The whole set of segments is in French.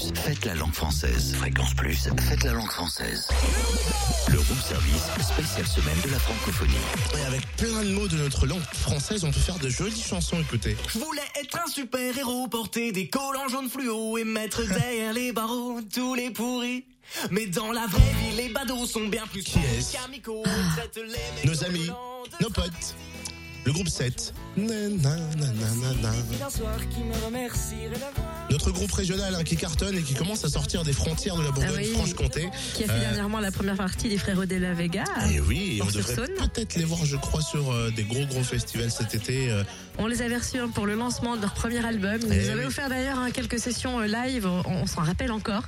Plus, faites la langue française. Fréquence Plus, faites la langue française. Le room service, spéciale semaine de la francophonie. Et avec plein de mots de notre langue française, on peut faire de jolies chansons, écoutez. Je voulais être un super héros, porter des collants jaunes fluo et mettre derrière les barreaux tous les pourris. Mais dans la vraie vie, les badauds sont bien plus Qui est-ce qu'amicaux. Ah. Nos amis, nos potes, le groupe 7. Nanananana. Un soir qui me remercierait d'avoir. Notre groupe régional hein, qui cartonne et qui commence à sortir des frontières de la Ah oui. Bourgogne-Franche-Comté. Qui a fait Euh, dernièrement la première partie des Frères de la Vega. Et oui, on devrait peut-être les voir, je crois, sur euh, des gros gros festivals cet été. euh. On les avait reçus hein, pour le lancement de leur premier album. Ils Eh nous avaient oui. offert d'ailleurs hein, quelques sessions live, on, on s'en rappelle encore.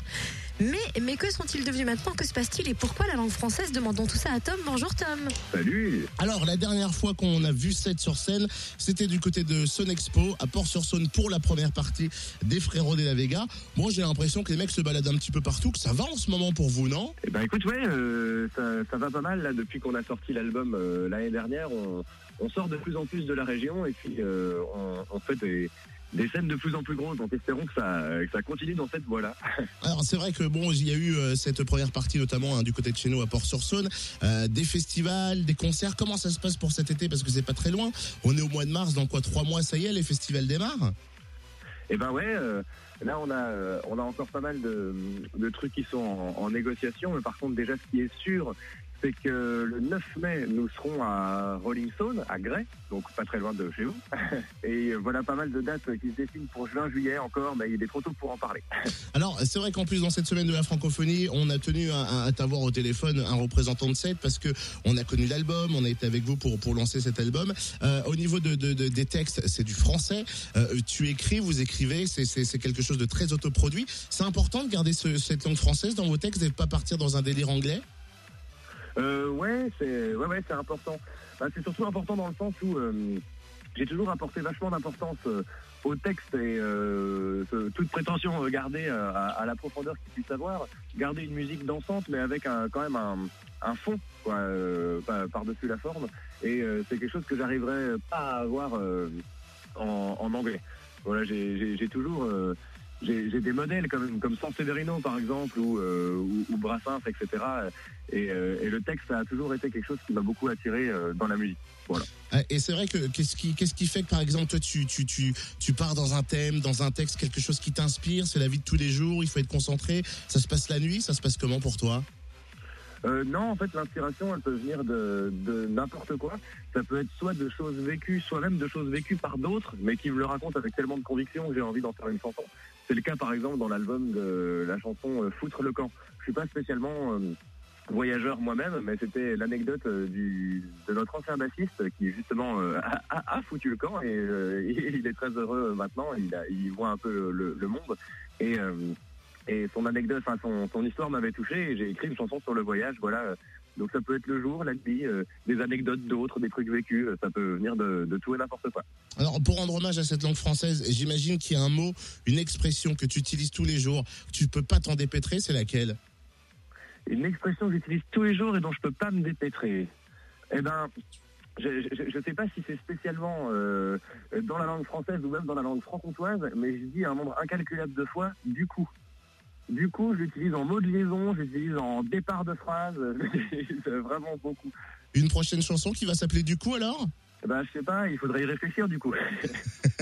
Mais, mais que sont-ils devenus maintenant Que se passe-t-il Et pourquoi la langue française Demandons tout ça à Tom. Bonjour Tom. Salut Alors, la dernière fois qu'on a vu 7 sur scène, c'était du côté de Sonexpo, à Port-sur-Saône, pour la première partie des Frérots de la Vega. Moi, j'ai l'impression que les mecs se baladent un petit peu partout, que ça va en ce moment pour vous, non? Eh ben écoute, ouais, euh, ça, ça va pas mal là depuis qu'on a sorti l'album euh, l'année dernière. On, on sort de plus en plus de la région et puis euh, on, on fait des, des scènes de plus en plus grosses. Donc espérons que ça, que ça continue dans cette voie-là. Alors c'est vrai que bon, il y a eu euh, cette première partie notamment hein, du côté de chez nous à Port-sur-Saône, euh, des festivals, des concerts. Comment ça se passe pour cet été? Parce que c'est pas très loin. On est au mois de mars, dans quoi trois mois, ça y est, les festivals démarrent? Et ben ouais, euh, là on a, euh, on a encore pas mal de, de trucs qui sont en, en négociation. Mais par contre déjà ce qui est sûr, c'est que le 9 mai nous serons à Rolling Stone, à Grès, donc pas très loin de chez vous. Et voilà pas mal de dates qui se dessinent pour juin-juillet encore, mais il est trop tôt pour en parler. Alors c'est vrai qu'en plus dans cette semaine de la francophonie, on a tenu à, à t'avoir au téléphone un représentant de cette parce que on a connu l'album, on a été avec vous pour pour lancer cet album. Euh, au niveau de, de- de- des textes, c'est du français. Euh, tu écris, vous écrivez, c'est quelque chose de très autoproduit. C'est important de garder ce- cette langue française dans vos textes et de pas partir dans un délire anglais? Euh, ouais, c'est ouais, ouais, c'est important. Bah, c'est surtout important dans le sens où euh, j'ai toujours apporté vachement d'importance euh, au texte et euh, toute prétention gardée à, à la profondeur qu'il puisse avoir, garder une musique dansante mais avec quand même un, fond par-dessus la forme. Et c'est quelque chose que j'arriverai pas à avoir en, en anglais. Voilà, j'ai toujours j'ai des modèles comme, comme San Severino par exemple ou, euh, ou, ou Brassens, etc. Et, euh, et le texte ça a toujours été quelque chose qui m'a beaucoup attiré euh, dans la musique. Euh, Et c'est vrai que qu'est-ce qui qu'est-ce qui fait que par exemple toi tu tu tu tu pars dans un thème, dans un texte, quelque chose qui t'inspire, c'est la vie de tous les jours, il faut être concentré. Ça se passe la nuit, ça se passe comment pour toi? Euh, non, en fait, l'inspiration, elle peut venir de, de n'importe quoi. Ça peut être soit de choses vécues, soit même de choses vécues par d'autres, mais qui me le racontent avec tellement de conviction que j'ai envie d'en faire une chanson. C'est le cas, par exemple, dans l'album de la chanson euh, Foutre le camp. Je suis pas spécialement euh, voyageur moi-même, mais c'était l'anecdote euh, de notre ancien bassiste qui justement a, foutu le camp et il est très heureux maintenant. Il, voit un peu le, monde et son anecdote, enfin son, son histoire m'avait touché et j'ai écrit une chanson sur le voyage. Voilà. Donc ça peut être le jour, la nuit, euh, des anecdotes d'autres, des trucs vécus. euh, Ça peut venir de, de tout et n'importe quoi. Alors pour rendre hommage à cette langue française, j'imagine qu'il y a un mot, une expression que tu utilises tous les jours, que tu peux pas t'en dépêtrer, c'est laquelle? Une expression que j'utilise tous les jours et dont je peux pas me dépêtrer. Eh ben, je ne sais pas si c'est spécialement euh, dans la langue française ou même dans la langue franc-comtoise, mais je dis un nombre incalculable de fois du coup. Du coup, j'utilise en mot de liaison, j'utilise en départ de phrase, vraiment beaucoup. Une prochaine chanson qui va s'appeler du coup alors? Eh ben, je sais pas, il faudrait y réfléchir du coup.